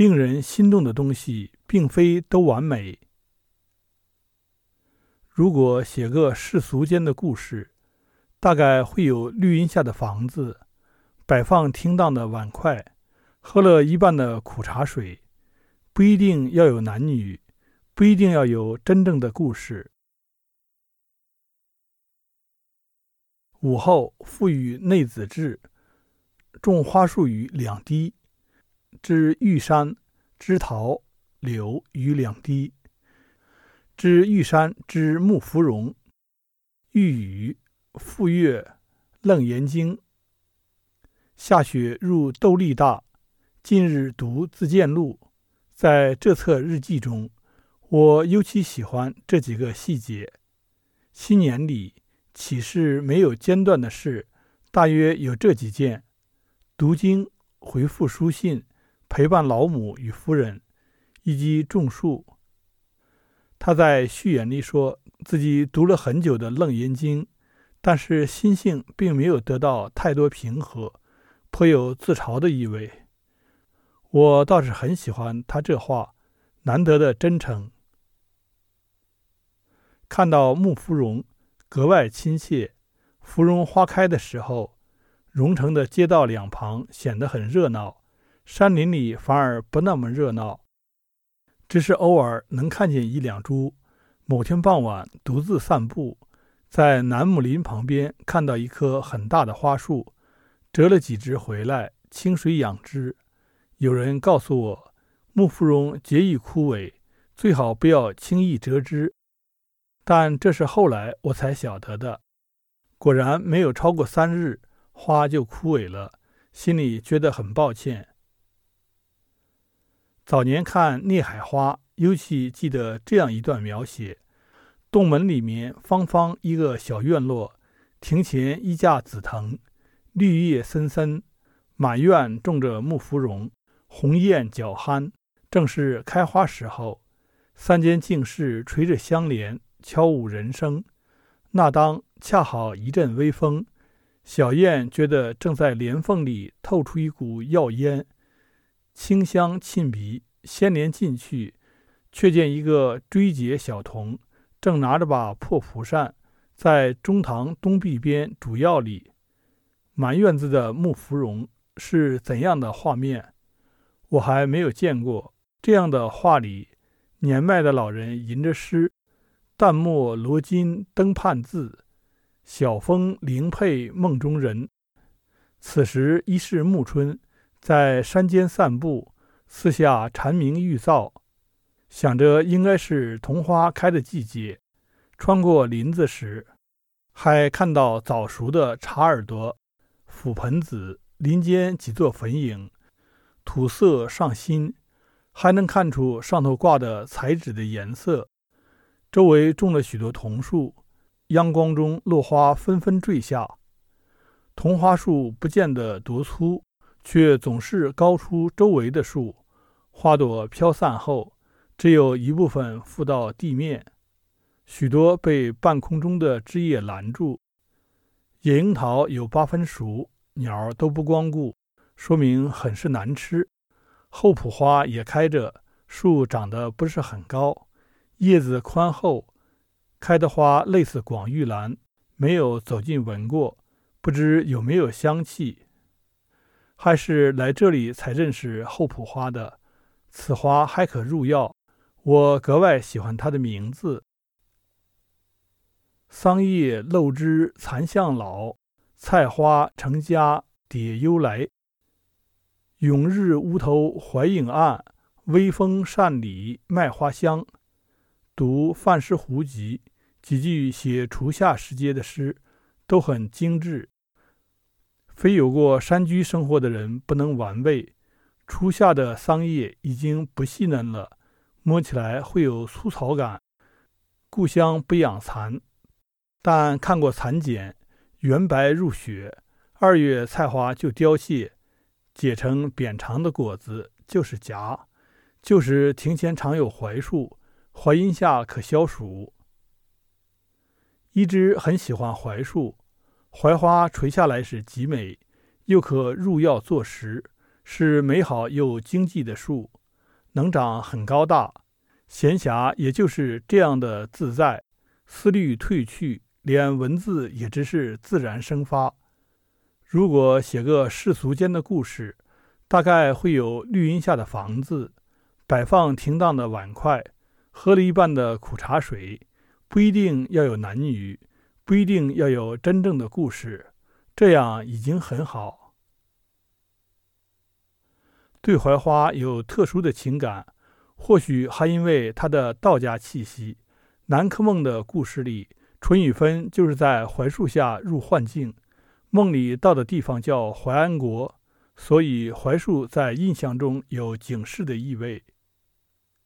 令人心动的东西，并非都完美。如果写个世俗间的故事，大概会有绿荫下的房子，摆放厅当的碗筷，喝了一半的苦茶水。不一定要有男女，不一定要有真正的故事。午后，赋予内子志，种花树于两堤，知玉山，知桃柳于两堤，知玉山之木芙蓉，玉宇复月楞严经。下雪入斗笠大，近日读自荐录。在这册日记中，我尤其喜欢这几个细节。新年里岂是没有间断的事？大约有这几件：读经、回复书信、陪伴老母与夫人，以及种树。他在序言里说自己读了很久的《楞严经》，但是心性并没有得到太多平和，颇有自嘲的意味。我倒是很喜欢他这话，难得的真诚。看到木芙蓉，格外亲切。芙蓉花开的时候，蓉城的街道两旁显得很热闹，山林里反而不那么热闹，只是偶尔能看见一两株。某天傍晚，独自散步，在楠木林旁边看到一棵很大的花树，折了几枝回来，清水养之。有人告诉我，木芙蓉结易枯萎，最好不要轻易折枝。但这是后来我才晓得的。果然没有超过三日，花就枯萎了，心里觉得很抱歉。早年看《孽海花》，尤其记得这样一段描写：洞门里面方方一个小院落，庭前一架紫藤，绿叶森森，满院种着木芙蓉。红艳皎憨，正是开花时候。三间净室垂着香帘，悄无人声。那当恰好一阵微风，小燕觉得正在帘缝里透出一股药烟，清香沁鼻。掀帘进去，却见一个追结小童正拿着把破蒲扇，在中堂东壁边煮药里。满院子的木芙蓉是怎样的画面？我还没有见过这样的画里，年迈的老人吟着诗：“淡墨罗金灯畔字，晓风铃佩梦中人。”此时已是暮春，在山间散步，四下蝉鸣玉噪，想着应该是桐花开的季节。穿过林子时，还看到早熟的茶耳朵、覆盆子，林间几座坟影。土色上新，还能看出上头挂的彩纸的颜色。周围种了许多桐树，阳光中落花纷纷坠下。桐花树不见得多粗，却总是高出周围的树。花朵飘散后，只有一部分附到地面，许多被半空中的枝叶拦住。野樱桃有八分熟，鸟都不光顾。说明很是难吃。厚朴花也开着，树长得不是很高，叶子宽厚，开的花类似广玉兰，没有走近闻过，不知有没有香气。还是来这里才认识厚朴花的。此花还可入药，我格外喜欢它的名字。桑叶漏枝残向老，菜花成家蝶幽来。永日乌头怀影暗，微风扇里麦花香。读《范诗湖集》，几句写初夏时节的诗，都很精致。非有过山居生活的人不能玩味。初夏的桑叶已经不细嫩了，摸起来会有粗糙感。故乡不养蚕，但看过蚕茧，圆白如雪。二月菜花就凋谢。结成扁长的果子就是荚。旧时庭前常有槐树，槐荫下可消暑。一枝很喜欢槐树，槐花垂下来时极美，又可入药做食，是美好又经济的树。能长很高大。闲暇也就是这样的自在，思虑褪去，连文字也只是自然生发。如果写个世俗间的故事，大概会有绿荫下的房子，摆放停当的碗筷，喝了一半的苦茶水，不一定要有男女，不一定要有真正的故事，这样已经很好。对槐花有特殊的情感。或许还因为它的道家气息，《南柯梦》的故事里，淳于芬就是在槐树下入幻境，梦里到的地方叫槐安国，所以槐树在印象中有警示的意味。